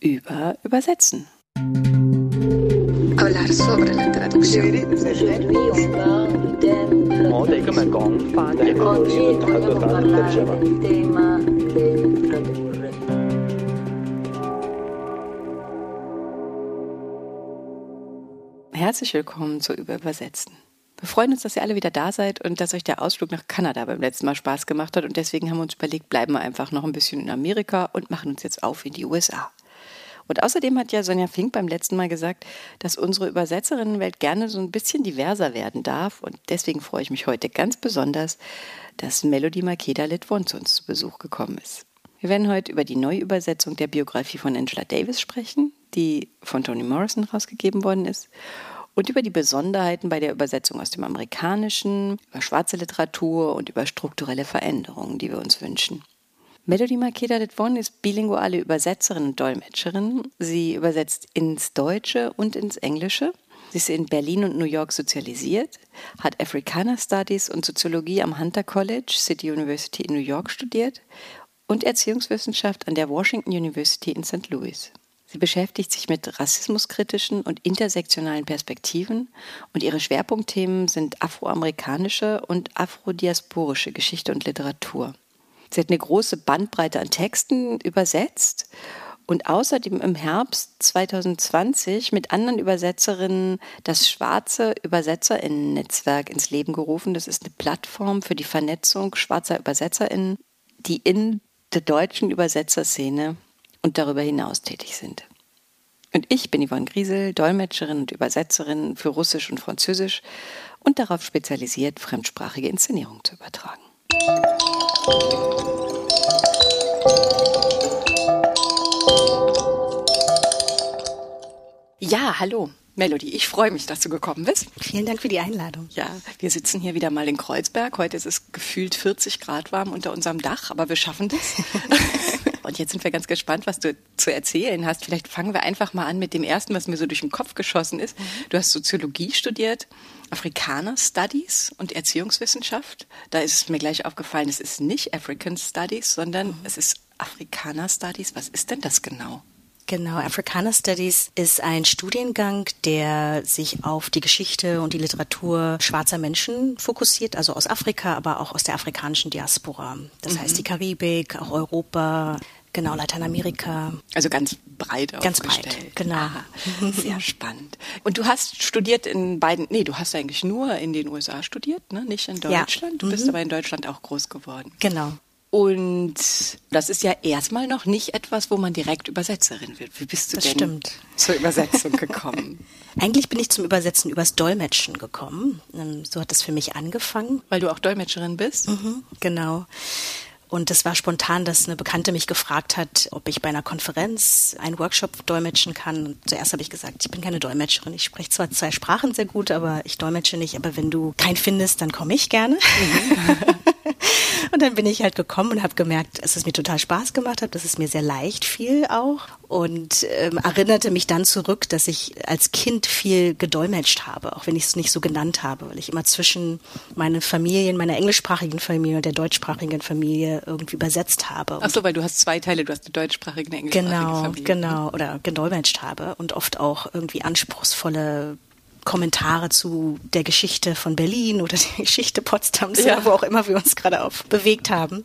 über Übersetzen. Herzlich willkommen zu Überübersetzen. Wir freuen uns, dass ihr alle wieder da seid und dass euch der Ausflug nach Kanada beim letzten Mal Spaß gemacht hat. Und deswegen haben wir uns überlegt, bleiben wir einfach noch ein bisschen in Amerika und machen uns jetzt auf in die USA. Und außerdem hat ja Sonja Fink beim letzten Mal gesagt, dass unsere Übersetzerinnenwelt gerne so ein bisschen diverser werden darf. Und deswegen freue ich mich heute ganz besonders, dass Melody Makeda Litwon zu uns zu Besuch gekommen ist. Wir werden heute über die Neuübersetzung der Biografie von Angela Davis sprechen, die von Toni Morrison rausgegeben worden ist, und über die Besonderheiten bei der Übersetzung aus dem Amerikanischen, über schwarze Literatur und über strukturelle Veränderungen, die wir uns wünschen. Melody Makeda Detwon ist bilinguale Übersetzerin und Dolmetscherin. Sie übersetzt ins Deutsche und ins Englische. Sie ist in Berlin und New York sozialisiert, hat Afrikaner Studies und Soziologie am Hunter College, City University in New York studiert und Erziehungswissenschaft an der Washington University in St. Louis. Sie beschäftigt sich mit rassismuskritischen und intersektionalen Perspektiven und ihre Schwerpunktthemen sind afroamerikanische und afrodiasporische Geschichte und Literatur. Sie hat eine große Bandbreite an Texten übersetzt und außerdem im Herbst 2020 mit anderen Übersetzerinnen das Schwarze Übersetzerinnen-Netzwerk ins Leben gerufen. Das ist eine Plattform für die Vernetzung schwarzer Übersetzerinnen, die in der deutschen Übersetzerszene und darüber hinaus tätig sind. Und ich bin Yvonne Griesel, Dolmetscherin und Übersetzerin für Russisch und Französisch und darauf spezialisiert, fremdsprachige Inszenierungen zu übertragen. Ja, hallo. Melody, ich freue mich, dass du gekommen bist. Vielen Dank für die Einladung. Ja, wir sitzen hier wieder mal in Kreuzberg. Heute ist es gefühlt 40 Grad warm unter unserem Dach, aber wir schaffen das. Und jetzt sind wir ganz gespannt, was du zu erzählen hast. Vielleicht fangen wir einfach mal an mit dem ersten, was mir so durch den Kopf geschossen ist. Du hast Soziologie studiert, Afrikaner Studies und Erziehungswissenschaft. Da ist es mir gleich aufgefallen, es ist nicht African Studies, sondern mhm. es ist Afrikaner Studies. Was ist denn das genau? Genau, Afrikaner Studies ist ein Studiengang, der sich auf die Geschichte und die Literatur schwarzer Menschen fokussiert, also aus Afrika, aber auch aus der afrikanischen Diaspora. Das mhm. heißt die Karibik, auch Europa, Genau, Lateinamerika. Also ganz breit Ganz breit, genau. Aha, sehr spannend. Und du hast studiert in beiden, nee, du hast eigentlich nur in den USA studiert, ne? nicht in Deutschland. Ja. Du bist mhm. aber in Deutschland auch groß geworden. Genau. Und das ist ja erstmal noch nicht etwas, wo man direkt Übersetzerin wird. Wie bist du das denn stimmt. zur Übersetzung gekommen? Eigentlich bin ich zum Übersetzen übers Dolmetschen gekommen. Ähm, so hat es für mich angefangen. Weil du auch Dolmetscherin bist? Mhm, genau. Und es war spontan, dass eine Bekannte mich gefragt hat, ob ich bei einer Konferenz einen Workshop dolmetschen kann. Und zuerst habe ich gesagt, ich bin keine Dolmetscherin. Ich spreche zwar zwei Sprachen sehr gut, aber ich dolmetsche nicht. Aber wenn du keinen findest, dann komme ich gerne. Mhm. Und dann bin ich halt gekommen und habe gemerkt, dass es mir total Spaß gemacht hat, dass es mir sehr leicht fiel auch. Und ähm, erinnerte mich dann zurück, dass ich als Kind viel gedolmetscht habe, auch wenn ich es nicht so genannt habe, weil ich immer zwischen meinen Familien, meiner englischsprachigen Familie und der deutschsprachigen Familie irgendwie übersetzt habe. Ach so, weil du hast zwei Teile, du hast eine deutschsprachige eine englischsprachige genau, Familie. Genau, genau, oder gedolmetscht habe und oft auch irgendwie anspruchsvolle Kommentare zu der Geschichte von Berlin oder der Geschichte Potsdams ja. wo auch immer wir uns gerade auf bewegt haben.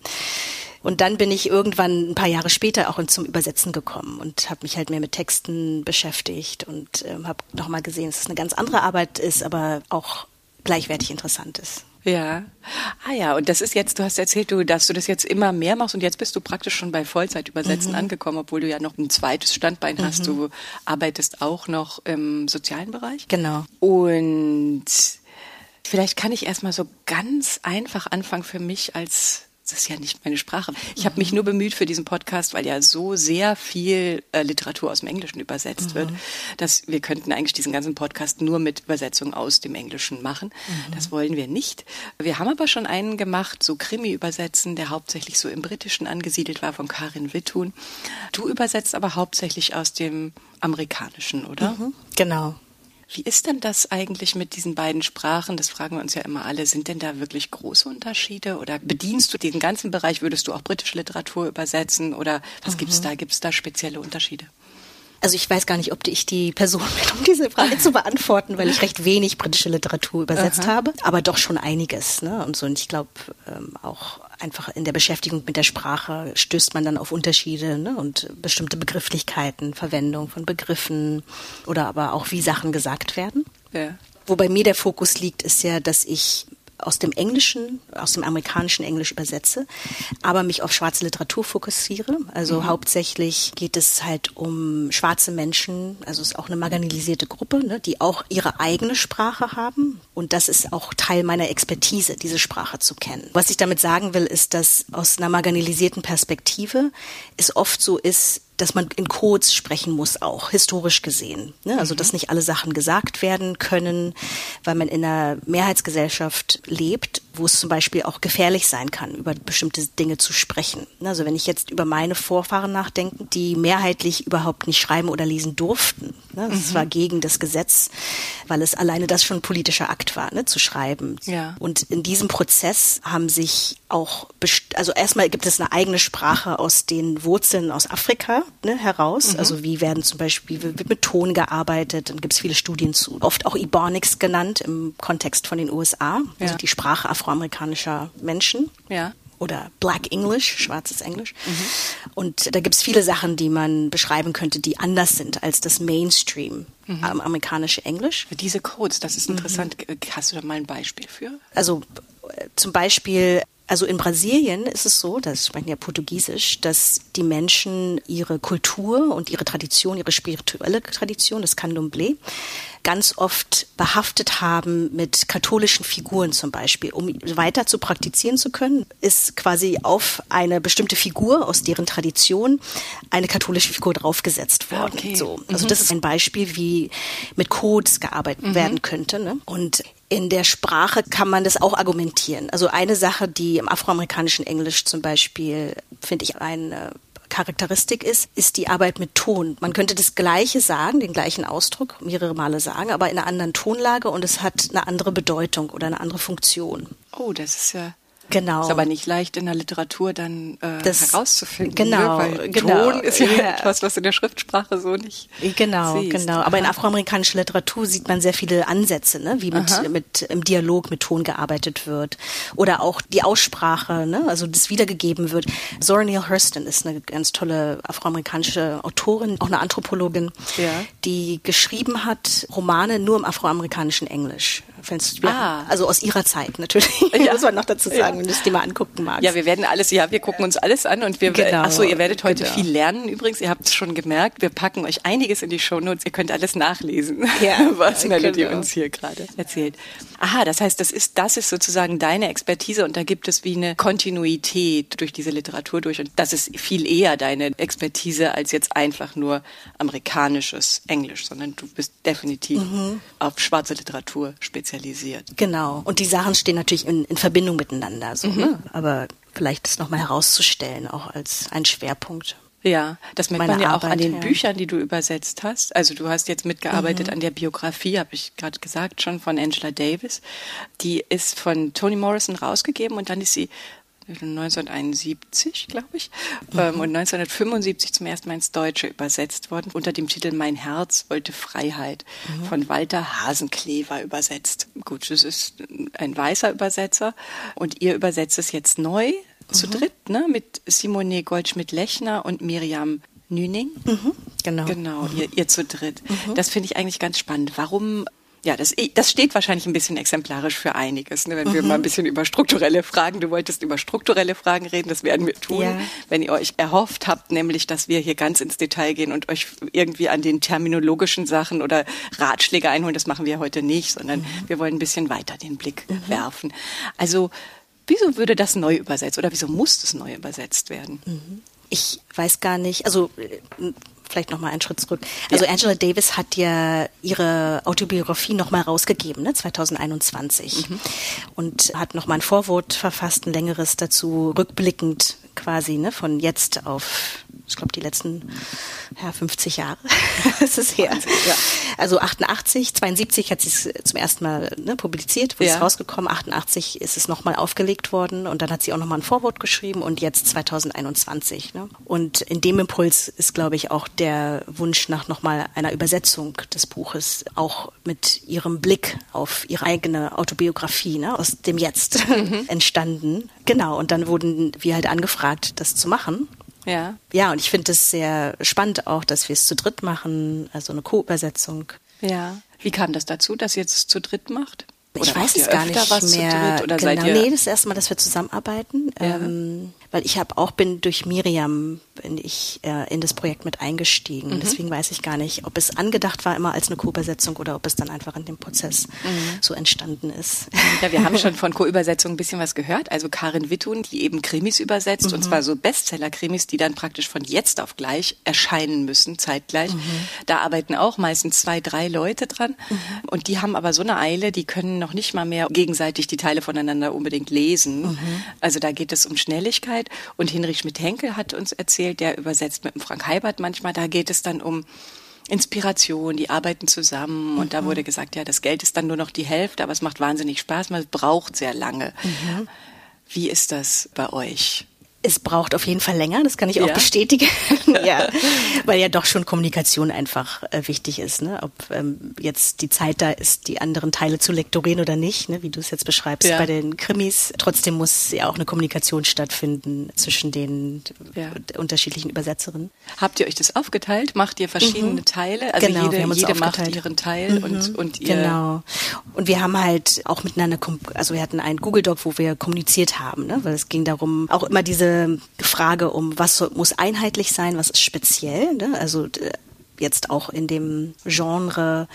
Und dann bin ich irgendwann ein paar Jahre später auch zum Übersetzen gekommen und habe mich halt mehr mit Texten beschäftigt und ähm, habe nochmal gesehen, dass es eine ganz andere Arbeit ist, aber auch gleichwertig interessant ist. Ja. Ah ja, und das ist jetzt, du hast erzählt, du, dass du das jetzt immer mehr machst und jetzt bist du praktisch schon bei Vollzeitübersetzen mhm. angekommen, obwohl du ja noch ein zweites Standbein mhm. hast. Du arbeitest auch noch im sozialen Bereich. Genau. Und vielleicht kann ich erstmal so ganz einfach anfangen für mich als das ist ja nicht meine Sprache. Ich habe mich nur bemüht für diesen Podcast, weil ja so sehr viel äh, Literatur aus dem Englischen übersetzt mhm. wird, dass wir könnten eigentlich diesen ganzen Podcast nur mit Übersetzung aus dem Englischen machen. Mhm. Das wollen wir nicht. Wir haben aber schon einen gemacht, so Krimi übersetzen, der hauptsächlich so im Britischen angesiedelt war, von Karin Wittun. Du übersetzt aber hauptsächlich aus dem Amerikanischen, oder? Mhm. Genau. Wie ist denn das eigentlich mit diesen beiden Sprachen? Das fragen wir uns ja immer alle. Sind denn da wirklich große Unterschiede? Oder bedienst du den ganzen Bereich? Würdest du auch britische Literatur übersetzen? Oder was mhm. gibt es da? Gibt es da spezielle Unterschiede? Also ich weiß gar nicht, ob ich die Person bin, um diese Frage zu beantworten, weil ich recht wenig britische Literatur übersetzt Aha. habe, aber doch schon einiges. Ne? Und so. Und ich glaube ähm, auch einfach in der Beschäftigung mit der Sprache stößt man dann auf Unterschiede ne? und bestimmte Begrifflichkeiten, Verwendung von Begriffen oder aber auch wie Sachen gesagt werden. Ja. Wo bei mir der Fokus liegt, ist ja, dass ich aus dem Englischen, aus dem amerikanischen Englisch übersetze, aber mich auf schwarze Literatur fokussiere. Also mhm. hauptsächlich geht es halt um schwarze Menschen, also es ist auch eine marginalisierte Gruppe, ne, die auch ihre eigene Sprache haben. Und das ist auch Teil meiner Expertise, diese Sprache zu kennen. Was ich damit sagen will, ist, dass aus einer marginalisierten Perspektive es oft so ist, dass man in Codes sprechen muss, auch historisch gesehen. Ne? Also dass mhm. nicht alle Sachen gesagt werden können, weil man in einer Mehrheitsgesellschaft lebt, wo es zum Beispiel auch gefährlich sein kann, über bestimmte Dinge zu sprechen. Ne? Also wenn ich jetzt über meine Vorfahren nachdenke, die mehrheitlich überhaupt nicht schreiben oder lesen durften. Ne? Das mhm. war gegen das Gesetz, weil es alleine das schon ein politischer Akt war, ne? zu schreiben. Ja. Und in diesem Prozess haben sich auch, also erstmal gibt es eine eigene Sprache aus den Wurzeln aus Afrika ne, heraus. Mhm. Also wie werden zum Beispiel, wird mit Ton gearbeitet, dann gibt es viele Studien zu. Oft auch Ebonics genannt im Kontext von den USA, also ja. die Sprache afroamerikanischer Menschen. Ja oder Black English, schwarzes Englisch. Mhm. Und da gibt es viele Sachen, die man beschreiben könnte, die anders sind als das Mainstream mhm. amerikanische Englisch. Diese Codes, das ist interessant. Mhm. Hast du da mal ein Beispiel für? Also äh, zum Beispiel also in Brasilien ist es so, das sprechen ja Portugiesisch, dass die Menschen ihre Kultur und ihre Tradition, ihre spirituelle Tradition, das Candomblé, ganz oft behaftet haben mit katholischen Figuren zum Beispiel. Um weiter zu praktizieren zu können, ist quasi auf eine bestimmte Figur aus deren Tradition eine katholische Figur draufgesetzt worden. Okay. So. Also mhm. das ist ein Beispiel, wie mit Codes gearbeitet mhm. werden könnte. Ne? Und in der Sprache kann man das auch argumentieren. Also eine Sache, die im afroamerikanischen Englisch zum Beispiel, finde ich, eine Charakteristik ist, ist die Arbeit mit Ton. Man könnte das Gleiche sagen, den gleichen Ausdruck mehrere Male sagen, aber in einer anderen Tonlage und es hat eine andere Bedeutung oder eine andere Funktion. Oh, das ist ja Genau. Ist aber nicht leicht in der Literatur dann äh, das, herauszufinden. Genau, ne? Weil genau. Ton ist ja, ja, etwas, was in der Schriftsprache so nicht. Genau, siehst. genau. Aber Aha. in afroamerikanischer Literatur sieht man sehr viele Ansätze, ne? wie mit, mit im Dialog mit Ton gearbeitet wird. Oder auch die Aussprache, ne? also das wiedergegeben wird. Zora Neale Hurston ist eine ganz tolle afroamerikanische Autorin, auch eine Anthropologin, ja. die geschrieben hat Romane nur im afroamerikanischen Englisch. Ah. Also aus ihrer Zeit natürlich, ja. muss man noch dazu sagen, ja. wenn du es dir mal angucken magst. Ja, wir werden alles, ja, wir gucken uns alles an und wir, genau. achso, ihr werdet heute genau. viel lernen übrigens, ihr habt es schon gemerkt, wir packen euch einiges in die Shownotes, ihr könnt alles nachlesen, ja, was Melody genau. uns hier gerade erzählt. Aha, das heißt, das ist, das ist sozusagen deine Expertise und da gibt es wie eine Kontinuität durch diese Literatur durch und das ist viel eher deine Expertise als jetzt einfach nur amerikanisches Englisch, sondern du bist definitiv mhm. auf schwarze Literatur spezialisiert spezialisiert. Genau. Und die Sachen stehen natürlich in, in Verbindung miteinander, so, mhm. ne? aber vielleicht das nochmal herauszustellen, auch als ein Schwerpunkt. Ja, das merkt man ja Arbeit, auch an den ja. Büchern, die du übersetzt hast. Also du hast jetzt mitgearbeitet mhm. an der Biografie, habe ich gerade gesagt, schon von Angela Davis. Die ist von Toni Morrison rausgegeben und dann ist sie 1971, glaube ich, mhm. ähm, und 1975 zum ersten Mal ins Deutsche übersetzt worden, unter dem Titel Mein Herz wollte Freiheit mhm. von Walter Hasenklever übersetzt. Gut, das ist ein weißer Übersetzer und ihr übersetzt es jetzt neu zu mhm. dritt, ne, mit Simone Goldschmidt-Lechner und Miriam Nüning. Mhm, genau. Genau, ihr, ihr zu dritt. Mhm. Das finde ich eigentlich ganz spannend. Warum ja, das, das steht wahrscheinlich ein bisschen exemplarisch für einiges, ne? wenn mhm. wir mal ein bisschen über strukturelle Fragen, du wolltest über strukturelle Fragen reden, das werden wir tun. Ja. Wenn ihr euch erhofft habt, nämlich, dass wir hier ganz ins Detail gehen und euch irgendwie an den terminologischen Sachen oder Ratschläge einholen, das machen wir heute nicht, sondern mhm. wir wollen ein bisschen weiter den Blick mhm. werfen. Also, wieso würde das neu übersetzt oder wieso muss das neu übersetzt werden? Mhm. Ich weiß gar nicht, also vielleicht noch mal einen Schritt zurück. Also ja. Angela Davis hat ja ihre Autobiografie noch mal rausgegeben, ne, 2021 mhm. und hat noch mal ein Vorwort verfasst, ein längeres dazu, rückblickend quasi, ne, von jetzt auf ich glaube, die letzten ja, 50 Jahre. das ist her. Ja. Also 88, 72 hat sie es zum ersten Mal ne, publiziert, wo ja. es rausgekommen. 88 ist es nochmal aufgelegt worden und dann hat sie auch nochmal ein Vorwort geschrieben und jetzt 2021. Ne? Und in dem Impuls ist, glaube ich, auch der Wunsch nach nochmal einer Übersetzung des Buches, auch mit ihrem Blick auf ihre eigene Autobiografie ne, aus dem Jetzt mhm. entstanden. Genau, und dann wurden wir halt angefragt, das zu machen. Ja. Ja, und ich finde es sehr spannend auch, dass wir es zu dritt machen, also eine Co-Übersetzung. Ja. Wie kam das dazu, dass ihr es zu dritt macht? Oder ich weiß es gar nicht mehr. Dritt, oder genau. seid ihr nee, das ist das erste Mal, dass wir zusammenarbeiten. Ja. Ähm, weil ich habe auch bin durch Miriam bin ich äh, in das Projekt mit eingestiegen. Mhm. Deswegen weiß ich gar nicht, ob es angedacht war immer als eine Co-Übersetzung oder ob es dann einfach in dem Prozess mhm. so entstanden ist. Ja, wir haben schon von Co-Übersetzung ein bisschen was gehört. Also Karin Wittun, die eben Krimis übersetzt mhm. und zwar so Bestseller-Krimis, die dann praktisch von jetzt auf gleich erscheinen müssen, zeitgleich. Mhm. Da arbeiten auch meistens zwei, drei Leute dran mhm. und die haben aber so eine Eile, die können noch nicht mal mehr gegenseitig die Teile voneinander unbedingt lesen. Mhm. Also da geht es um Schnelligkeit. Zeit. Und Hinrich Schmidt-Henkel hat uns erzählt, der übersetzt mit dem Frank Heibert manchmal, da geht es dann um Inspiration, die arbeiten zusammen und mhm. da wurde gesagt, ja, das Geld ist dann nur noch die Hälfte, aber es macht wahnsinnig Spaß, man braucht sehr lange. Mhm. Wie ist das bei euch? Es braucht auf jeden Fall länger, das kann ich auch ja. bestätigen. ja, weil ja doch schon Kommunikation einfach äh, wichtig ist. Ne? Ob ähm, jetzt die Zeit da ist, die anderen Teile zu lektorieren oder nicht, ne? wie du es jetzt beschreibst ja. bei den Krimis. Trotzdem muss ja auch eine Kommunikation stattfinden zwischen den ja. unterschiedlichen Übersetzerinnen. Habt ihr euch das aufgeteilt? Macht ihr verschiedene mhm. Teile? Also genau, jede, jede macht ihren Teil mhm. und, und ihr. Genau. Und wir haben halt auch miteinander, also wir hatten einen Google Doc, wo wir kommuniziert haben, ne? weil es ging darum, auch immer diese Frage um, was muss einheitlich sein, was ist speziell. Ne? Also jetzt auch in dem Genre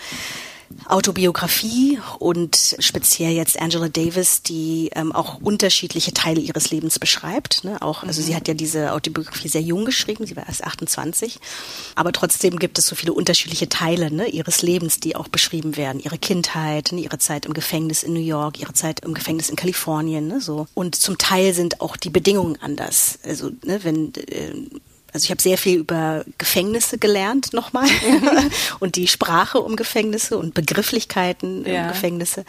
Autobiografie und speziell jetzt Angela Davis, die ähm, auch unterschiedliche Teile ihres Lebens beschreibt. Ne? Auch, also mhm. sie hat ja diese Autobiografie sehr jung geschrieben, sie war erst 28, aber trotzdem gibt es so viele unterschiedliche Teile ne, ihres Lebens, die auch beschrieben werden. Ihre Kindheit, ne, ihre Zeit im Gefängnis in New York, ihre Zeit im Gefängnis in Kalifornien, ne, so. Und zum Teil sind auch die Bedingungen anders. Also ne, wenn äh, also ich habe sehr viel über Gefängnisse gelernt nochmal und die Sprache um Gefängnisse und Begrifflichkeiten ja. um Gefängnisse.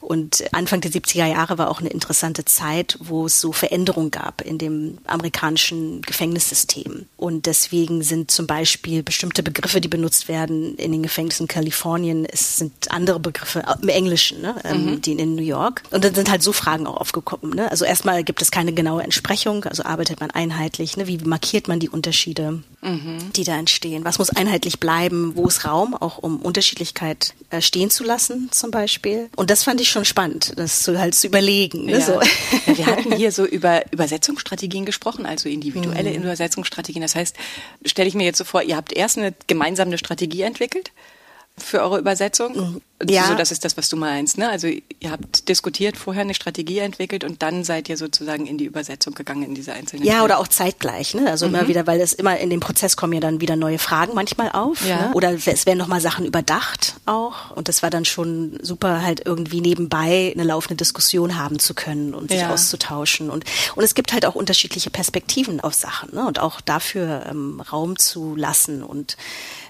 Und Anfang der 70er Jahre war auch eine interessante Zeit, wo es so Veränderungen gab in dem amerikanischen Gefängnissystem. Und deswegen sind zum Beispiel bestimmte Begriffe, die benutzt werden in den Gefängnissen in Kalifornien, es sind andere Begriffe im Englischen, ne, ähm, mhm. die in New York. Und dann sind halt so Fragen auch aufgekommen. Ne? Also erstmal gibt es keine genaue Entsprechung, also arbeitet man einheitlich. Ne? Wie markiert man die Unterschiede, mhm. die da entstehen? Was muss einheitlich bleiben? Wo ist Raum, auch um Unterschiedlichkeit äh, stehen zu lassen, zum Beispiel? Und das fand ich schon spannend, das zu, halt zu überlegen. Ne, ja. So. Ja, wir hatten hier so über Übersetzungsstrategien gesprochen, also individuelle mhm. Übersetzungsstrategien. Das heißt, stelle ich mir jetzt so vor, ihr habt erst eine gemeinsame Strategie entwickelt für eure Übersetzung? Mhm. Ja. So, das ist das, was du meinst. Ne? Also ihr habt diskutiert, vorher eine Strategie entwickelt und dann seid ihr sozusagen in die Übersetzung gegangen in diese einzelnen. Ja, Teile. oder auch zeitgleich. Ne? Also mhm. immer wieder, weil es immer in dem Prozess kommen ja dann wieder neue Fragen manchmal auf. Ja. Ne? Oder es werden nochmal Sachen überdacht auch. Und das war dann schon super, halt irgendwie nebenbei eine laufende Diskussion haben zu können und sich ja. auszutauschen. Und, und es gibt halt auch unterschiedliche Perspektiven auf Sachen ne? und auch dafür ähm, Raum zu lassen. Und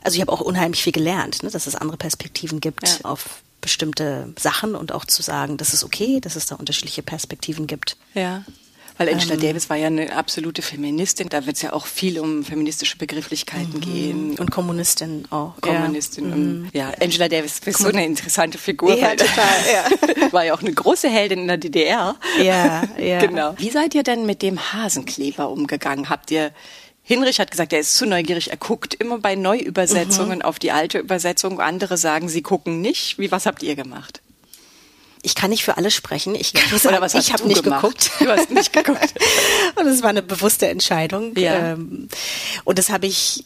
also ich habe auch unheimlich viel gelernt, ne? dass es andere Perspektiven gibt ja. auf bestimmte Sachen und auch zu sagen, das ist okay, dass es da unterschiedliche Perspektiven gibt. Ja. Weil Angela ähm, Davis war ja eine absolute Feministin. Da wird es ja auch viel um feministische Begrifflichkeiten mhm. gehen. Und Kommunistin auch. Kommunistin. Ja, mhm. ja Angela Davis ist so eine interessante Figur. Ja, total. Ja. war ja auch eine große Heldin in der DDR. Ja, ja. genau. Wie seid ihr denn mit dem Hasenkleber umgegangen? Habt ihr Hinrich hat gesagt, er ist zu neugierig. Er guckt immer bei Neuübersetzungen mhm. auf die alte Übersetzung. Andere sagen, sie gucken nicht. Wie, was habt ihr gemacht? Ich kann nicht für alle sprechen. Ich, Oder was ich habe nicht gemacht? geguckt. Du hast nicht geguckt. und es war eine bewusste Entscheidung. Ja. Ähm, und das habe ich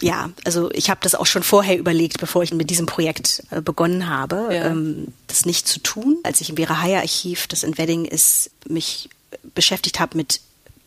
ja, also ich habe das auch schon vorher überlegt, bevor ich mit diesem Projekt äh, begonnen habe, ja. ähm, das nicht zu tun. Als ich im Vera Haya Archiv, das in Wedding ist, mich beschäftigt habe mit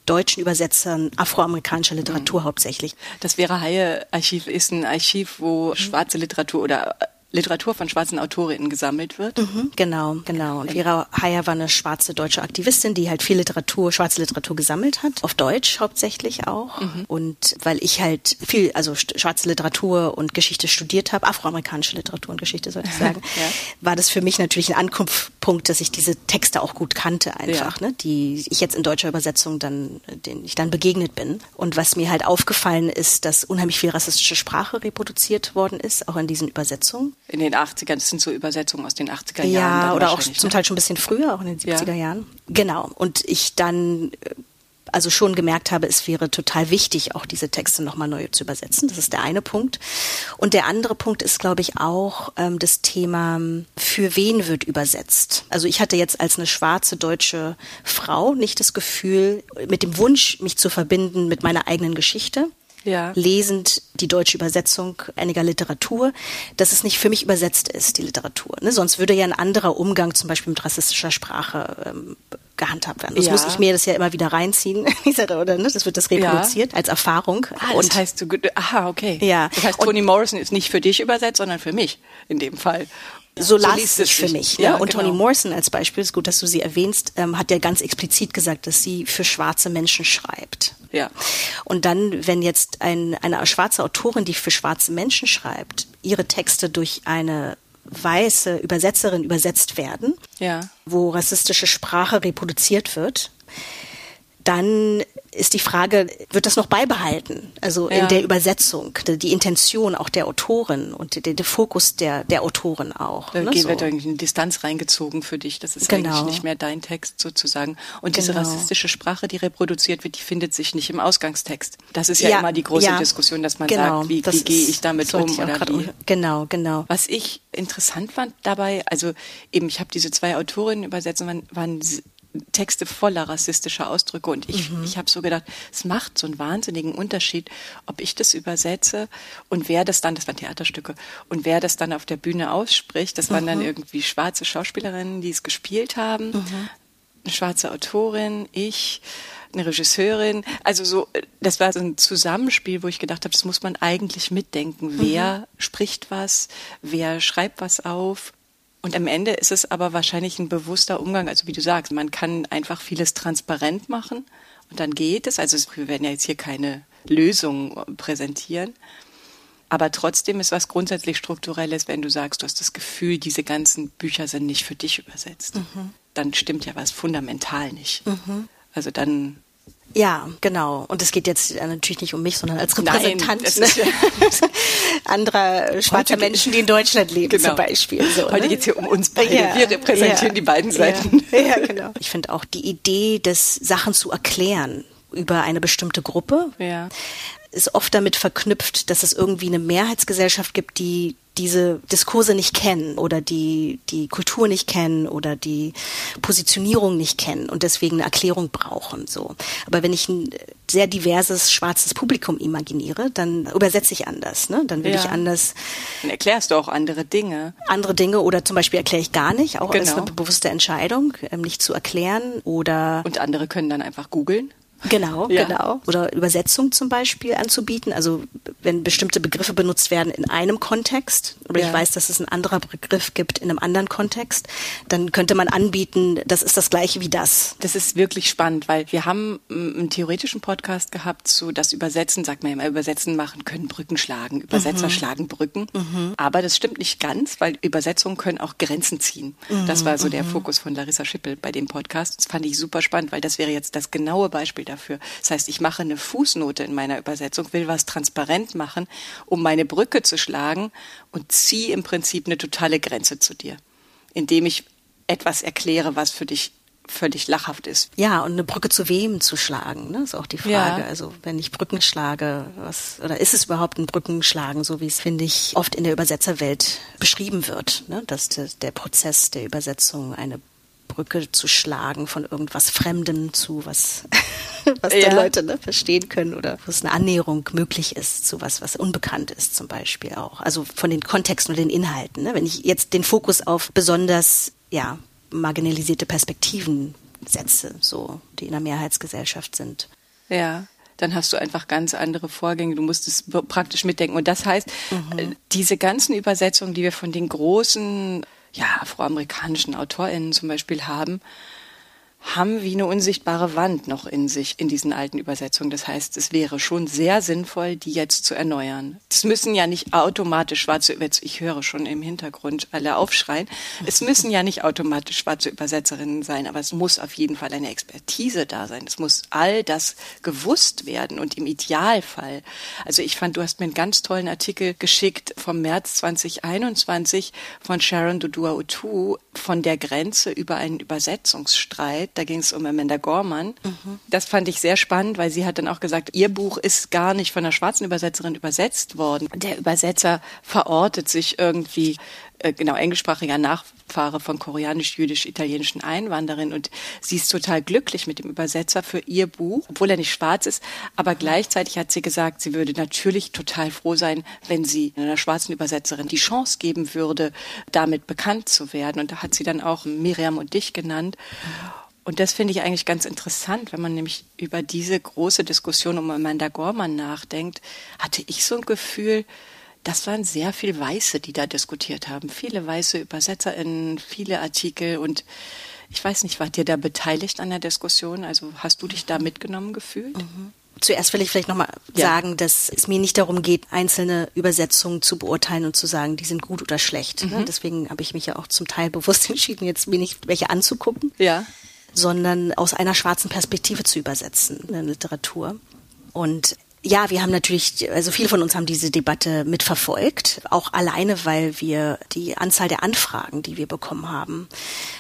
deutschen Übersetzern afroamerikanischer Literatur mhm. hauptsächlich. Das Vera Haie Archiv ist ein Archiv, wo mhm. schwarze Literatur oder Literatur von schwarzen Autorinnen gesammelt wird. Mhm, genau, genau. Und Vera Heyer war eine schwarze deutsche Aktivistin, die halt viel Literatur, schwarze Literatur gesammelt hat, auf Deutsch hauptsächlich auch. Mhm. Und weil ich halt viel, also schwarze Literatur und Geschichte studiert habe, afroamerikanische Literatur und Geschichte sollte ich sagen, ja. war das für mich natürlich ein Ankunftspunkt, dass ich diese Texte auch gut kannte einfach, ja. ne, die ich jetzt in deutscher Übersetzung dann, denen ich dann begegnet bin. Und was mir halt aufgefallen ist, dass unheimlich viel rassistische Sprache reproduziert worden ist, auch in diesen Übersetzungen in den 80ern, das sind so Übersetzungen aus den 80er Jahren. Ja, oder auch zum? Teil schon ein bisschen früher, auch in den 70er ja. Jahren. Genau. Und ich dann äh, also schon gemerkt habe, es wäre total wichtig, auch diese Texte nochmal neu zu übersetzen. Das ist der eine Punkt. Und der andere Punkt ist, glaube ich, auch ähm, das Thema, für wen wird übersetzt. Also ich hatte jetzt als eine schwarze deutsche Frau nicht das Gefühl, mit dem Wunsch, mich zu verbinden mit meiner eigenen Geschichte ja. lesend die deutsche Übersetzung einiger Literatur, dass es nicht für mich übersetzt ist, die Literatur. Ne? Sonst würde ja ein anderer Umgang zum Beispiel mit rassistischer Sprache ähm, gehandhabt werden. Das ja. muss ich mir das ja immer wieder reinziehen, oder ne? Das wird das reproduziert ja. als Erfahrung. Ah, das und heißt, du, aha, okay. Ja. Das heißt, Toni Morrison ist nicht für dich übersetzt, sondern für mich in dem Fall. So, so las es für mich. Ja, und genau. Toni Morrison als Beispiel, ist gut, dass du sie erwähnst, ähm, hat ja ganz explizit gesagt, dass sie für schwarze Menschen schreibt. Ja. Und dann, wenn jetzt ein, eine schwarze Autorin, die für schwarze Menschen schreibt, ihre Texte durch eine weiße Übersetzerin übersetzt werden, ja. wo rassistische Sprache reproduziert wird, dann ist die Frage, wird das noch beibehalten? Also ja. in der Übersetzung, die Intention auch der Autorin und der, der Fokus der, der Autorin auch. Da ne, wird so. irgendwie eine Distanz reingezogen für dich. Das ist genau. eigentlich nicht mehr dein Text sozusagen. Und diese genau. rassistische Sprache, die reproduziert wird, die findet sich nicht im Ausgangstext. Das ist ja, ja immer die große ja, Diskussion, dass man genau, sagt, wie, wie gehe ich damit um? Oder wie. Genau, genau. Was ich interessant fand dabei, also eben, ich habe diese zwei Autorinnen übersetzt und waren, waren Texte voller rassistischer Ausdrücke und ich, mhm. ich habe so gedacht, es macht so einen wahnsinnigen Unterschied, ob ich das übersetze und wer das dann, das waren Theaterstücke, und wer das dann auf der Bühne ausspricht, das waren mhm. dann irgendwie schwarze Schauspielerinnen, die es gespielt haben, mhm. eine schwarze Autorin, ich, eine Regisseurin, also so, das war so ein Zusammenspiel, wo ich gedacht habe, das muss man eigentlich mitdenken. Wer mhm. spricht was, wer schreibt was auf und am Ende ist es aber wahrscheinlich ein bewusster Umgang, also wie du sagst, man kann einfach vieles transparent machen und dann geht es. Also wir werden ja jetzt hier keine Lösung präsentieren. Aber trotzdem ist was grundsätzlich Strukturelles, wenn du sagst, du hast das Gefühl, diese ganzen Bücher sind nicht für dich übersetzt. Mhm. Dann stimmt ja was fundamental nicht. Mhm. Also dann ja, genau. Und es geht jetzt natürlich nicht um mich, sondern als Repräsentant Nein, ne? ja anderer schwarzer Menschen, die in Deutschland leben genau. zum Beispiel. So, Heute ne? geht es hier um uns beide. Ja, Wir repräsentieren ja, die beiden Seiten. Ja, genau. Ich finde auch die Idee, des Sachen zu erklären über eine bestimmte Gruppe, ist oft damit verknüpft, dass es irgendwie eine Mehrheitsgesellschaft gibt, die diese Diskurse nicht kennen oder die die Kultur nicht kennen oder die Positionierung nicht kennen und deswegen eine Erklärung brauchen so. Aber wenn ich ein sehr diverses schwarzes Publikum imaginiere, dann übersetze ich anders, ne? Dann will ja. ich anders. Dann erklärst du auch andere Dinge. Andere Dinge oder zum Beispiel erkläre ich gar nicht, auch genau. als eine bewusste Entscheidung, ähm, nicht zu erklären oder. Und andere können dann einfach googeln. Genau, ja. genau. Oder Übersetzung zum Beispiel anzubieten. Also wenn bestimmte Begriffe benutzt werden in einem Kontext oder ja. ich weiß, dass es ein anderer Begriff gibt in einem anderen Kontext, dann könnte man anbieten, das ist das gleiche wie das. Das ist wirklich spannend, weil wir haben einen theoretischen Podcast gehabt zu das Übersetzen, sagt man immer, Übersetzen machen können Brücken schlagen. Übersetzer mhm. schlagen Brücken. Mhm. Aber das stimmt nicht ganz, weil Übersetzungen können auch Grenzen ziehen. Mhm. Das war so der mhm. Fokus von Larissa Schippel bei dem Podcast. Das fand ich super spannend, weil das wäre jetzt das genaue Beispiel dafür. Das heißt, ich mache eine Fußnote in meiner Übersetzung, will was transparent machen, um meine Brücke zu schlagen und ziehe im Prinzip eine totale Grenze zu dir, indem ich etwas erkläre, was für dich völlig lachhaft ist. Ja, und eine Brücke zu wem zu schlagen, ne, ist auch die Frage. Ja. Also wenn ich Brücken schlage, was oder ist es überhaupt ein Brückenschlagen, so wie es finde ich oft in der Übersetzerwelt beschrieben wird, ne, dass der, der Prozess der Übersetzung eine Brücke zu schlagen von irgendwas Fremdem zu was, was ja. die Leute ne, verstehen können oder wo es eine Annäherung möglich ist zu was, was unbekannt ist zum Beispiel auch. Also von den Kontexten und den Inhalten. Ne? Wenn ich jetzt den Fokus auf besonders ja, marginalisierte Perspektiven setze, so die in der Mehrheitsgesellschaft sind. Ja. dann hast du einfach ganz andere Vorgänge. Du musst es praktisch mitdenken. Und das heißt, mhm. diese ganzen Übersetzungen, die wir von den großen, ja, afroamerikanischen AutorInnen zum Beispiel haben, haben wie eine unsichtbare Wand noch in sich in diesen alten Übersetzungen. Das heißt, es wäre schon sehr sinnvoll, die jetzt zu erneuern. Es müssen ja nicht automatisch schwarze Übersetzerinnen, ich höre schon im Hintergrund alle aufschreien, es müssen ja nicht automatisch schwarze Übersetzerinnen sein, aber es muss auf jeden Fall eine Expertise da sein. Es muss all das gewusst werden und im Idealfall. Also ich fand, du hast mir einen ganz tollen Artikel geschickt vom März 2021 von Sharon Dodua Utu von der Grenze über einen Übersetzungsstreit da ging es um Amanda Gorman. Mhm. Das fand ich sehr spannend, weil sie hat dann auch gesagt, ihr Buch ist gar nicht von einer schwarzen Übersetzerin übersetzt worden. Der Übersetzer verortet sich irgendwie äh, genau englischsprachiger Nachfahre von koreanisch-jüdisch-italienischen Einwanderern und sie ist total glücklich mit dem Übersetzer für ihr Buch, obwohl er nicht schwarz ist, aber gleichzeitig hat sie gesagt, sie würde natürlich total froh sein, wenn sie einer schwarzen Übersetzerin die Chance geben würde, damit bekannt zu werden und da hat sie dann auch Miriam und dich genannt. Und das finde ich eigentlich ganz interessant, wenn man nämlich über diese große Diskussion um Amanda Gorman nachdenkt, hatte ich so ein Gefühl, das waren sehr viel Weiße, die da diskutiert haben. Viele weiße ÜbersetzerInnen, viele Artikel und ich weiß nicht, wart ihr da beteiligt an der Diskussion? Also hast du dich da mitgenommen gefühlt? Mhm. Zuerst will ich vielleicht nochmal ja. sagen, dass es mir nicht darum geht, einzelne Übersetzungen zu beurteilen und zu sagen, die sind gut oder schlecht. Mhm. Deswegen habe ich mich ja auch zum Teil bewusst entschieden, jetzt mir nicht welche anzugucken. Ja sondern aus einer schwarzen Perspektive zu übersetzen in der Literatur. Und ja, wir haben natürlich, also viele von uns haben diese Debatte mitverfolgt, auch alleine, weil wir die Anzahl der Anfragen, die wir bekommen haben,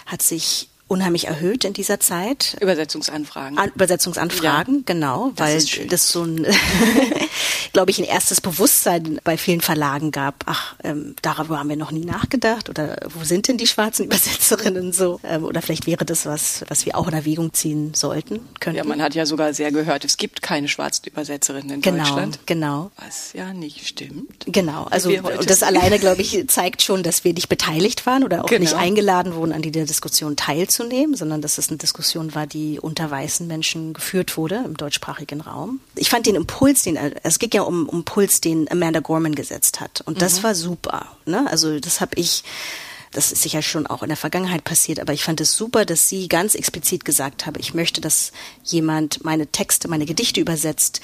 hat sich unheimlich erhöht in dieser Zeit. Übersetzungsanfragen. An, Übersetzungsanfragen, ja. genau, das weil das so ein, glaube ich, ein erstes Bewusstsein bei vielen Verlagen gab. Ach, ähm, darüber haben wir noch nie nachgedacht oder wo sind denn die schwarzen Übersetzerinnen so? Ähm, oder vielleicht wäre das was, was wir auch in Erwägung ziehen sollten, könnten. Ja, man hat ja sogar sehr gehört, es gibt keine schwarzen Übersetzerinnen in genau, Deutschland. Genau. Was ja nicht stimmt. Genau. Also und das alleine, glaube ich, zeigt schon, dass wir nicht beteiligt waren oder auch genau. nicht eingeladen wurden, an dieser Diskussion teilzunehmen sondern dass es eine Diskussion war, die unter weißen Menschen geführt wurde im deutschsprachigen Raum. Ich fand den Impuls, den es ging ja um, um Impuls, den Amanda Gorman gesetzt hat, und das mhm. war super. Ne? Also das habe ich das ist sicher schon auch in der Vergangenheit passiert, aber ich fand es super, dass sie ganz explizit gesagt habe, ich möchte, dass jemand meine Texte, meine Gedichte übersetzt,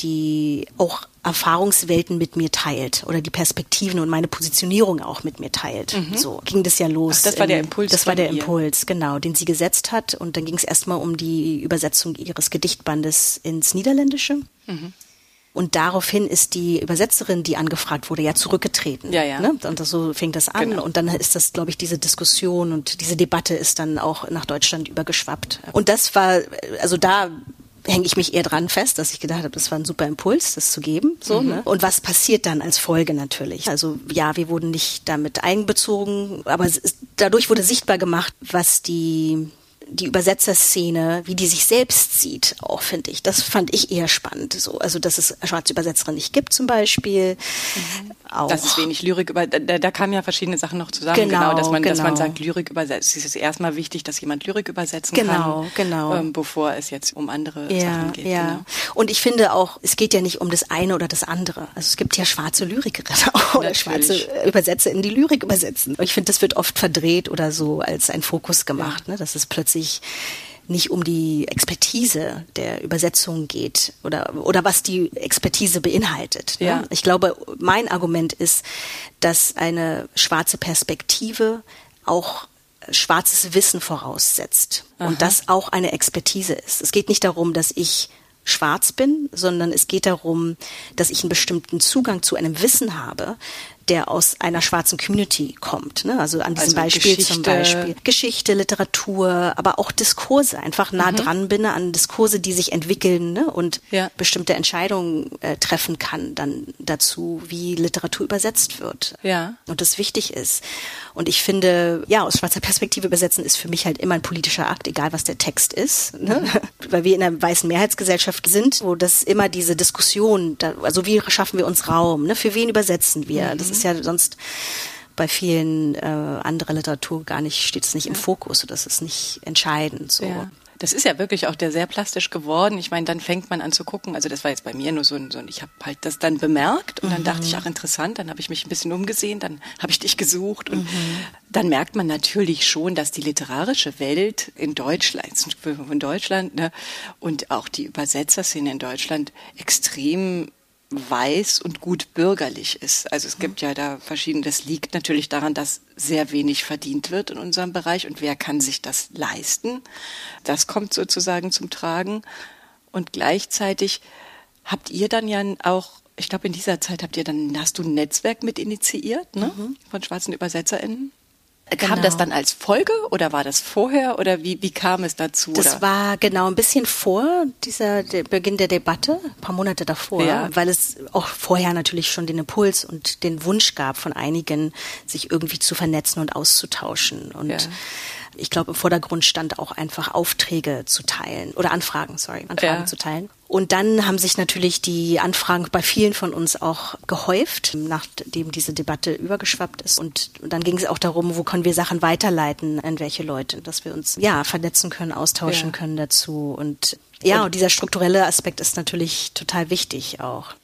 die auch Erfahrungswelten mit mir teilt oder die Perspektiven und meine Positionierung auch mit mir teilt. Mhm. So ging das ja los. Ach, das war der Impuls. Das war der ihr. Impuls, genau, den sie gesetzt hat. Und dann ging es erstmal um die Übersetzung ihres Gedichtbandes ins Niederländische. Mhm. Und daraufhin ist die Übersetzerin, die angefragt wurde, ja zurückgetreten. Ja, ja. Ne? Und so fing das an. Genau. Und dann ist das, glaube ich, diese Diskussion und diese Debatte ist dann auch nach Deutschland übergeschwappt. Und das war, also da hänge ich mich eher dran fest, dass ich gedacht habe, das war ein super Impuls, das zu geben. So, mhm. ne? Und was passiert dann als Folge natürlich? Also ja, wir wurden nicht damit einbezogen, aber es, dadurch wurde sichtbar gemacht, was die die Übersetzerszene, wie die sich selbst sieht, auch finde ich. Das fand ich eher spannend. So, also dass es schwarze Übersetzerin nicht gibt zum Beispiel. Mhm. Auch. Dass es wenig Lyrik über, da, da kamen ja verschiedene Sachen noch zusammen. Genau, genau dass man, genau. dass man genau. sagt, Lyrik übersetzt. Es ist erstmal wichtig, dass jemand Lyrik übersetzen genau, kann. Genau, genau. Ähm, bevor es jetzt um andere ja, Sachen geht. Ja. Genau. Und ich finde auch, es geht ja nicht um das eine oder das andere. Also es gibt ja schwarze Lyrikerinnen auch, oder schwarze Übersetzer in die Lyrik übersetzen. Ich finde, das wird oft verdreht oder so als ein Fokus gemacht, ja. ne? dass es plötzlich nicht um die Expertise der Übersetzung geht oder, oder was die Expertise beinhaltet. Ne? Ja. Ich glaube, mein Argument ist, dass eine schwarze Perspektive auch schwarzes Wissen voraussetzt Aha. und das auch eine Expertise ist. Es geht nicht darum, dass ich schwarz bin, sondern es geht darum, dass ich einen bestimmten Zugang zu einem Wissen habe, der aus einer schwarzen Community kommt. Ne? Also an diesem also Beispiel Geschichte. zum Beispiel Geschichte, Literatur, aber auch Diskurse, einfach nah mhm. dran bin an Diskurse, die sich entwickeln ne? und ja. bestimmte Entscheidungen äh, treffen kann dann dazu, wie Literatur übersetzt wird. Ja. Und das wichtig ist. Und ich finde, ja, aus schwarzer Perspektive übersetzen ist für mich halt immer ein politischer Akt, egal was der Text ist. Ne? Mhm. Weil wir in einer weißen Mehrheitsgesellschaft sind, wo das immer diese Diskussion, da, also wie schaffen wir uns Raum, ne? für wen übersetzen wir? Mhm. Das ist ja sonst bei vielen äh, anderer Literatur gar nicht, steht es nicht im Fokus, das ist nicht entscheidend. So. Ja. Das ist ja wirklich auch der sehr plastisch geworden. Ich meine, dann fängt man an zu gucken. Also das war jetzt bei mir nur so ein, so ein ich habe halt das dann bemerkt und dann mhm. dachte ich, ach interessant, dann habe ich mich ein bisschen umgesehen, dann habe ich dich gesucht und mhm. dann merkt man natürlich schon, dass die literarische Welt in Deutschland, in Deutschland ne, und auch die Übersetzerszene in Deutschland extrem weiß und gut bürgerlich ist. Also es gibt ja da verschiedene, das liegt natürlich daran, dass sehr wenig verdient wird in unserem Bereich und wer kann sich das leisten? Das kommt sozusagen zum Tragen. Und gleichzeitig habt ihr dann ja auch, ich glaube in dieser Zeit habt ihr dann, hast du ein Netzwerk mit initiiert, ne? Mhm. Von schwarzen ÜbersetzerInnen? Genau. Kam das dann als Folge oder war das vorher oder wie, wie kam es dazu? Das oder? war genau ein bisschen vor dieser der Beginn der Debatte, ein paar Monate davor, ja. weil es auch vorher natürlich schon den Impuls und den Wunsch gab von einigen, sich irgendwie zu vernetzen und auszutauschen. Und ja ich glaube, im Vordergrund stand auch einfach Aufträge zu teilen oder Anfragen, sorry, Anfragen ja. zu teilen. Und dann haben sich natürlich die Anfragen bei vielen von uns auch gehäuft, nachdem diese Debatte übergeschwappt ist. Und, dann ging es auch darum, wo können wir Sachen weiterleiten an welche Leute, dass wir uns ja vernetzen können, austauschen ja. können dazu. Und ja, und dieser strukturelle Aspekt ist natürlich total wichtig auch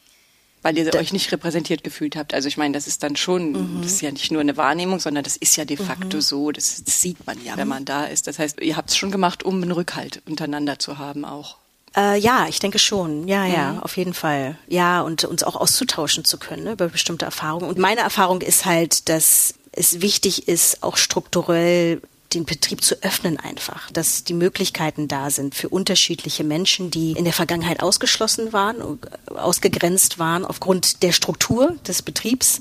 weil ihr euch nicht repräsentiert gefühlt habt. Also ich meine, das ist dann schon, mhm. das ist ja nicht nur eine Wahrnehmung, sondern das ist ja de facto mhm. so, das, das, sieht man ja, wenn man da ist. Das heißt, ihr habt es schon gemacht, um einen Rückhalt untereinander zu haben auch. Äh, ja, ich denke schon. Ja, ja, mhm. auf jeden Fall. Ja, und uns auch auszutauschen zu können ne, über bestimmte Erfahrungen. Und meine Erfahrung ist halt, dass es wichtig ist, auch strukturell den Betrieb zu öffnen einfach, dass die Möglichkeiten da sind für unterschiedliche Menschen, die in der Vergangenheit ausgeschlossen waren, ausgegrenzt waren aufgrund der Struktur des Betriebs,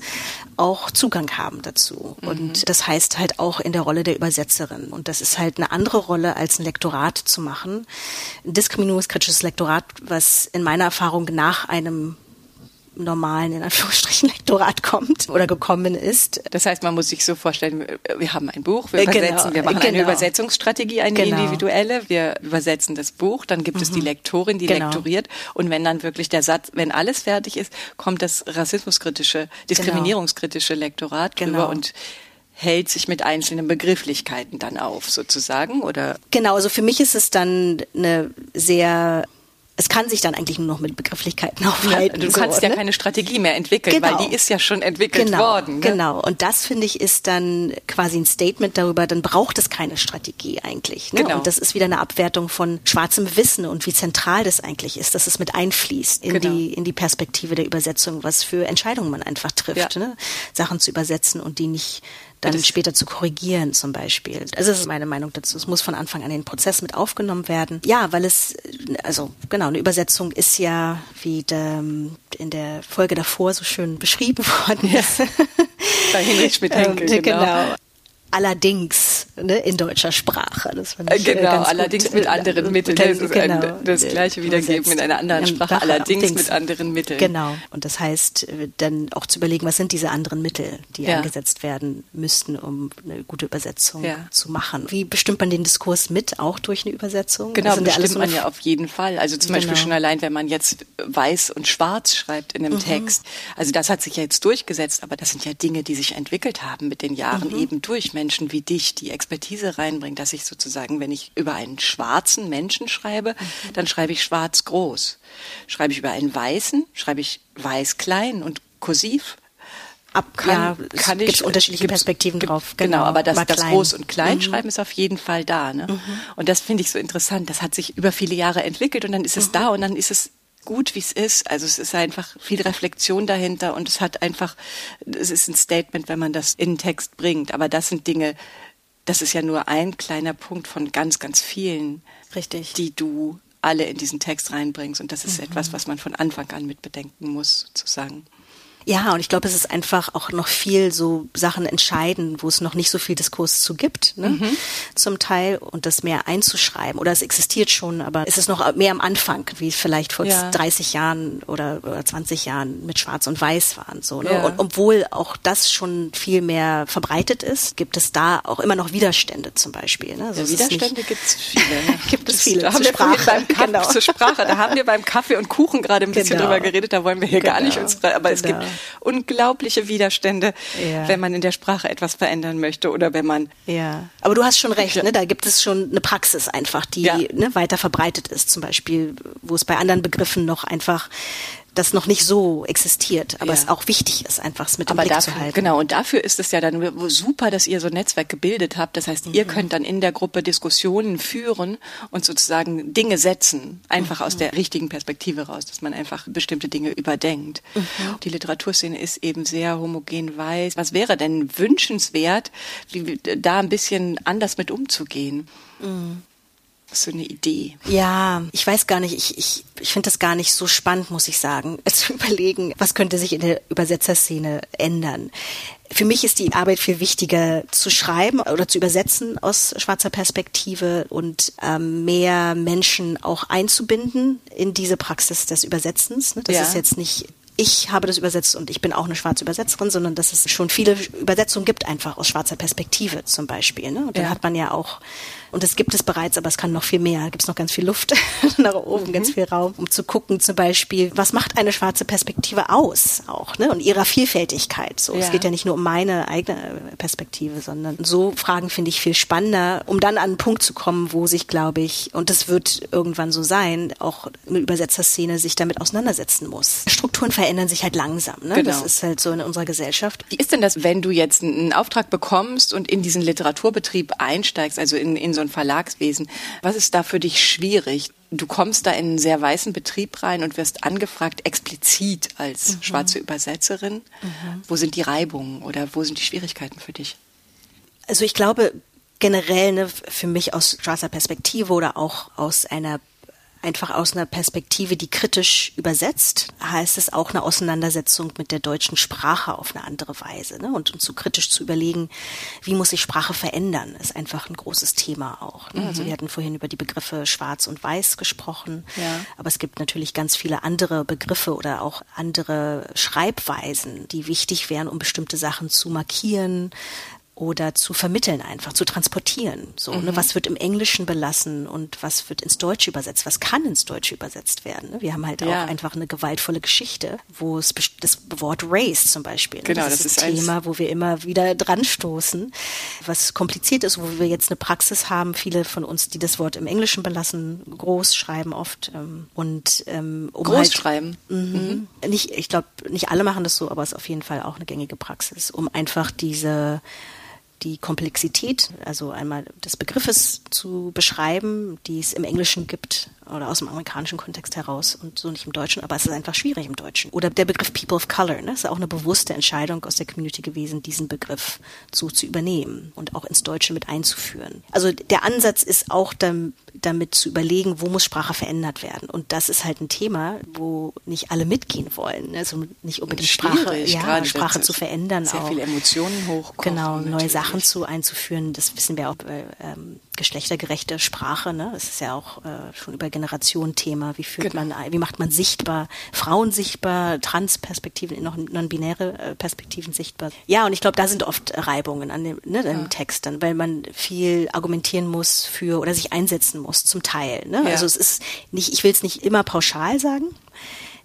auch Zugang haben dazu. Mhm. Und das heißt halt auch in der Rolle der Übersetzerin. Und das ist halt eine andere Rolle, als ein Lektorat zu machen. Ein diskriminierungskritisches Lektorat, was in meiner Erfahrung nach einem normalen, in Anführungsstrichen, Lektorat kommt oder gekommen ist. Das heißt, man muss sich so vorstellen, wir haben ein Buch, wir übersetzen, genau, wir machen genau. eine Übersetzungsstrategie, eine genau. individuelle, wir übersetzen das Buch, dann gibt mhm. es die mhm. Lektorin, die genau. lektoriert und wenn dann wirklich der Satz, wenn alles fertig ist, kommt das rassismuskritische, diskriminierungskritische Lektorat drüber genau. und hält sich mit einzelnen Begrifflichkeiten dann auf, sozusagen, oder? Genau, also für mich ist es dann eine sehr es kann sich dann eigentlich nur noch mit Begrifflichkeiten aufhalten. Ja, du kannst so, ja ne? keine Strategie mehr entwickeln, genau. weil die ist ja schon entwickelt genau, worden. Ne? Genau. Und das finde ich ist dann quasi ein Statement darüber, dann braucht es keine Strategie eigentlich. Ne? Genau. Und das ist wieder eine Abwertung von schwarzem Wissen und wie zentral das eigentlich ist, dass es mit einfließt in genau. die in die Perspektive der Übersetzung, was für Entscheidungen man einfach trifft, ja. ne? Sachen zu übersetzen und die nicht dann das später zu korrigieren zum Beispiel. Also das ist meine Meinung dazu. Es muss von Anfang an in den Prozess mit aufgenommen werden. Ja, weil es, also genau, eine Übersetzung ist ja, wie de, in der Folge davor so schön beschrieben worden ist. Ja. Bei Hinrich Schmidt-Henkel, ähm, genau. genau allerdings ne, in deutscher Sprache. Das fand ich, äh, genau, allerdings gut. mit anderen Mitteln. Das ist genau. ein, das gleiche wiedergeben in einer anderen Sprache, allerdings Dings. mit anderen Mitteln. Genau. Und das heißt, äh, dann auch zu überlegen, was sind diese anderen Mittel, die ja. eingesetzt werden müssten, um eine gute Übersetzung ja. zu machen. Wie bestimmt man den Diskurs mit, auch durch eine Übersetzung? Genau, also bestimmt man ja auf jeden Fall. Also zum genau. Beispiel schon allein, wenn man jetzt weiß und schwarz schreibt in einem mhm. Text. Also das hat sich ja jetzt durchgesetzt, aber das sind ja Dinge, die sich entwickelt haben mit den Jahren mhm. eben durch Menschen wie dich, die Expertise reinbringen, dass ich sozusagen, wenn ich über einen schwarzen Menschen schreibe, mhm. dann schreibe ich schwarz groß. Schreibe ich über einen weißen, schreibe ich weiß klein und kursiv. Ab kann, ja, kann ich, gibt's unterschiedliche Perspektiven drauf. Genau, genau aber das, das Groß- und Kleinschreiben mhm. ist auf jeden Fall da. Ne? Mhm. Und das finde ich so interessant. Das hat sich über viele Jahre entwickelt und dann ist es mhm. da und dann ist es gut, wie es ist. Also es ist einfach viel Reflexion dahinter und es hat einfach, es ist ein Statement, wenn man das in den Text bringt. Aber das sind Dinge, das ist ja nur ein kleiner Punkt von ganz, ganz vielen, Richtig. die du alle in diesen Text reinbringst. Und das ist mhm. etwas, was man von Anfang an mit bedenken muss, sozusagen. Ja, und ich glaube, es ist einfach auch noch viel so Sachen entscheiden, wo es noch nicht so viel Diskurs zu gibt, ne? Mhm. zum Teil, und das mehr einzuschreiben. Oder es existiert schon, aber es ist noch mehr am Anfang, wie vielleicht vor ja. 30 Jahren oder, oder 20 Jahren mit Schwarz und Weiß waren. So, ne? Ja. Und obwohl auch das schon viel mehr verbreitet ist, gibt es da auch immer noch Widerstände zum Beispiel. Ne? Also ja, Widerstände gibt es viele. Ne? gibt es viele. Da haben wir Sprache. Beim Kaffee, genau. zur Sprache. Da haben wir beim Kaffee und Kuchen gerade ein bisschen genau. drüber geredet. Da wollen wir hier genau. gar nicht uns, aber genau. es gibt unglaubliche Widerstände, Ja. wenn man in der Sprache etwas verändern möchte oder wenn man Ja, aber du hast schon recht, ne? da gibt es schon eine Praxis einfach, die Ja. ne, weiter verbreitet ist, zum Beispiel, wo es bei anderen Begriffen noch einfach das noch nicht so existiert, aber Ja. es auch wichtig ist, einfach es mit dem Aber Blick dafür, zu halten. genau, und dafür ist es ja dann super, dass ihr so ein Netzwerk gebildet habt. Das heißt, Mhm. ihr könnt dann in der Gruppe Diskussionen führen und sozusagen Dinge setzen, einfach aus Mhm. der richtigen Perspektive raus, dass man einfach bestimmte Dinge überdenkt. Mhm. Die Literaturszene ist eben sehr homogen weiß. Was wäre denn wünschenswert, da ein bisschen anders mit umzugehen? Mhm. So eine Idee. Ja, ich weiß gar nicht, ich, ich, ich finde das gar nicht so spannend, muss ich sagen, zu überlegen, was könnte sich in der Übersetzerszene ändern. Für mich ist die Arbeit viel wichtiger zu schreiben oder zu übersetzen aus schwarzer Perspektive und ähm, mehr Menschen auch einzubinden in diese Praxis des Übersetzens. Ne? Das Ja. ist jetzt nicht ich habe das übersetzt und ich bin auch eine schwarze Übersetzerin, sondern dass es schon viele Übersetzungen gibt, einfach aus schwarzer Perspektive zum Beispiel. Ne? Und dann Ja. hat man ja auch, und das gibt es bereits, aber es kann noch viel mehr, gibt es noch ganz viel Luft nach oben, ganz viel Raum, um zu gucken zum Beispiel, was macht eine schwarze Perspektive aus auch, ne? Und ihrer Vielfältigkeit. So, Ja. es geht ja nicht nur um meine eigene Perspektive, sondern so Fragen finde ich viel spannender, um dann an einen Punkt zu kommen, wo sich, glaube ich, und das wird irgendwann so sein, auch eine Übersetzerszene sich damit auseinandersetzen muss. Strukturen verändern sich halt langsam, ne? Genau. Das ist halt so in unserer Gesellschaft. Wie ist denn das, wenn du jetzt einen Auftrag bekommst und in diesen Literaturbetrieb einsteigst, also in, in so ein Verlagswesen? Was ist da für dich schwierig? Du kommst da in einen sehr weißen Betrieb rein und wirst angefragt, explizit als schwarze Übersetzerin. Wo sind die Reibungen oder wo sind die Schwierigkeiten für dich? Also ich glaube generell ne, für mich aus schwarzer Perspektive oder auch aus einer einfach aus einer Perspektive, die kritisch übersetzt, heißt es auch eine Auseinandersetzung mit der deutschen Sprache auf eine andere Weise. Ne? Und, und so kritisch zu überlegen, wie muss sich Sprache verändern, ist einfach ein großes Thema auch. Ne? Also wir hatten vorhin über die Begriffe schwarz und weiß gesprochen, Ja. aber es gibt natürlich ganz viele andere Begriffe oder auch andere Schreibweisen, die wichtig wären, um bestimmte Sachen zu markieren, oder zu vermitteln einfach, zu transportieren. So, Mhm. ne, was wird im Englischen belassen und was wird ins Deutsche übersetzt? Was kann ins Deutsche übersetzt werden? Ne? Wir haben halt Ja. auch einfach eine gewaltvolle Geschichte, wo es das Wort Race zum Beispiel, ne, Genau, das, das ist ein Thema, wo wir immer wieder dran stoßen, was kompliziert ist, wo wir jetzt eine Praxis haben, viele von uns, die das Wort im Englischen belassen, groß schreiben oft ähm, und ähm, um Groß halt, schreiben. Mhm. Nicht, ich glaube, nicht alle machen das so, aber es ist auf jeden Fall auch eine gängige Praxis, um einfach diese die Komplexität, also einmal des Begriffes zu beschreiben, die es im Englischen gibt oder aus dem amerikanischen Kontext heraus und so nicht im Deutschen, aber es ist einfach schwierig im Deutschen. Oder der Begriff People of Color, ne, ist auch eine bewusste Entscheidung aus der Community gewesen, diesen Begriff so zu übernehmen und auch ins Deutsche mit einzuführen. Also der Ansatz ist auch dam- damit zu überlegen, wo muss Sprache verändert werden. Und das ist halt ein Thema, wo nicht alle mitgehen wollen. Also nicht unbedingt Sprache, ja, Sprache zu verändern. Sehr auch. viele Emotionen hochkochen. Genau, neue. Sachen zu einzuführen, das wissen wir auch bei ähm, geschlechtergerechte Sprache. Ne? Das ist ja auch äh, schon über Generationen Thema. Wie führt Genau. man, wie macht man sichtbar Frauen sichtbar, Trans-Perspektiven, noch non-binäre äh, Perspektiven sichtbar? Ja, und ich glaube, da sind oft Reibungen an dem, ne, im Text dann, weil man viel argumentieren muss für oder sich einsetzen muss zum Teil. Ne? Ja. Also es ist nicht, ich will es nicht immer pauschal sagen.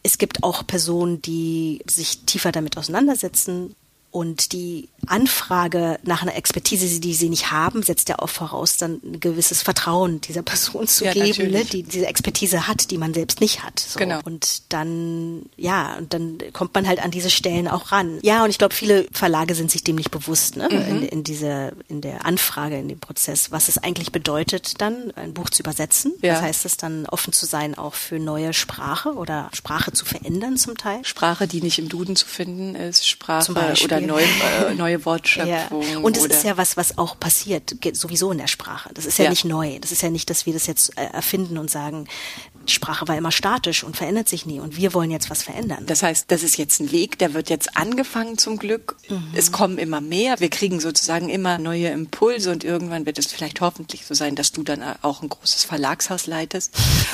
Es gibt auch Personen, die sich tiefer damit auseinandersetzen und die Anfrage nach einer Expertise, die sie nicht haben, setzt ja auch voraus, dann ein gewisses Vertrauen dieser Person zu Ja, geben, ne, die diese Expertise hat, die man selbst nicht hat. So. Genau. Und dann, ja, und dann kommt man halt an diese Stellen auch ran. Ja, und ich glaube, viele Verlage sind sich dem nicht bewusst, ne, Mhm. in, in dieser, in der Anfrage, in dem Prozess, was es eigentlich bedeutet, dann ein Buch zu übersetzen. Ja. Was heißt es dann, offen zu sein auch für neue Sprache oder Sprache zu verändern zum Teil? Sprache, die nicht im Duden zu finden ist, Sprache Zum Beispiel. oder neue, äh, neue Ja. Wortschöpfung. Und es ist ja was, was auch passiert, sowieso in der Sprache. Das ist ja, Ja. nicht neu. Das ist ja nicht, dass wir das jetzt äh, erfinden und sagen, die Sprache war immer statisch und verändert sich nie und wir wollen jetzt was verändern. Das heißt, das ist jetzt ein Weg, der wird jetzt angefangen zum Glück. Mhm. Es kommen immer mehr. Wir kriegen sozusagen immer neue Impulse und irgendwann wird es vielleicht hoffentlich so sein, dass du dann auch ein großes Verlagshaus leitest.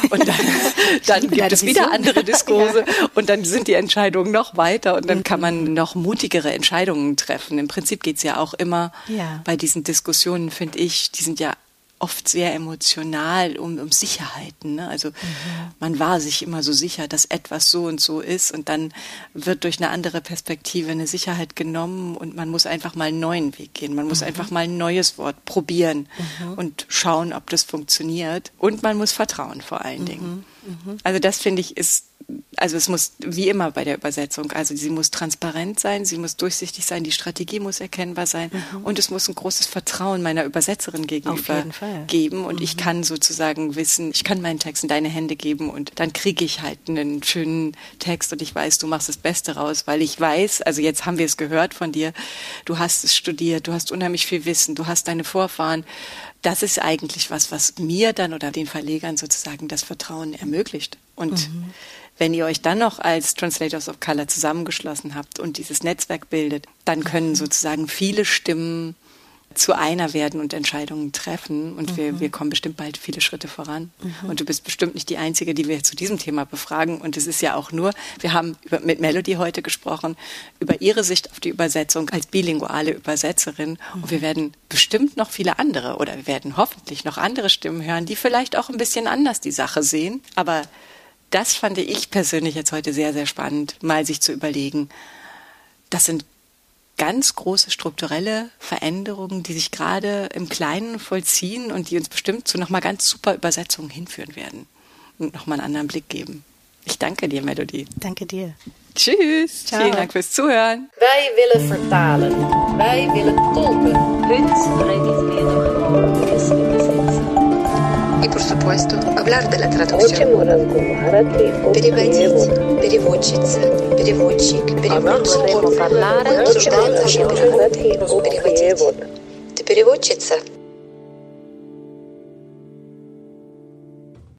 Und dann, dann gibt es wieder andere Diskurse und dann sind die Entscheidungen noch weiter und dann kann man noch mutigere Entscheidungen treffen. Im Prinzip geht's ja auch immer Ja. bei diesen Diskussionen, finde ich, die sind ja oft sehr emotional um, um Sicherheiten. Ne? Also mhm. man war sich immer so sicher, dass etwas so und so ist und dann wird durch eine andere Perspektive eine Sicherheit genommen und man muss einfach mal einen neuen Weg gehen. Man muss mhm. einfach mal ein neues Wort probieren mhm. und schauen, ob das funktioniert. Und man muss vertrauen vor allen Dingen. Mhm. Also das finde ich ist also es muss wie immer bei der Übersetzung, also sie muss transparent sein, sie muss durchsichtig sein, die Strategie muss erkennbar sein mhm. und es muss ein großes Vertrauen meiner Übersetzerin gegenüber geben und mhm. ich kann sozusagen wissen, ich kann meinen Text in deine Hände geben und dann kriege ich halt einen schönen Text und ich weiß, du machst das Beste raus, weil ich weiß, also jetzt haben wir es gehört von dir, du hast es studiert, du hast unheimlich viel Wissen, du hast deine Vorfahren, das ist eigentlich was, was mir dann oder den Verlegern sozusagen das Vertrauen ermöglicht. Und mhm. Wenn ihr euch dann noch als Translators of Color zusammengeschlossen habt und dieses Netzwerk bildet, dann können mhm. sozusagen viele Stimmen zu einer werden und Entscheidungen treffen. Und mhm. wir, wir kommen bestimmt bald viele Schritte voran. Mhm. Und du bist bestimmt nicht die Einzige, die wir zu diesem Thema befragen. Und es ist ja auch nur, wir haben über, mit Melody heute gesprochen, über ihre Sicht auf die Übersetzung als bilinguale Übersetzerin. Mhm. Und wir werden bestimmt noch viele andere oder wir werden hoffentlich noch andere Stimmen hören, die vielleicht auch ein bisschen anders die Sache sehen. Aber das fand ich persönlich jetzt heute sehr, sehr spannend, mal sich zu überlegen. Das sind ganz große strukturelle Veränderungen, die sich gerade im Kleinen vollziehen und die uns bestimmt zu nochmal ganz super Übersetzungen hinführen werden und nochmal einen anderen Blick geben. Ich danke dir, Melody. Danke dir. Tschüss. Ciao. Vielen Dank fürs Zuhören. Wij willen vertalen. Wij willen tolken. Punt. И, por supuesto, hablar de la traducción. Переводить, переводчица, переводчик, наши переводы. Переводить. Ты переводчица?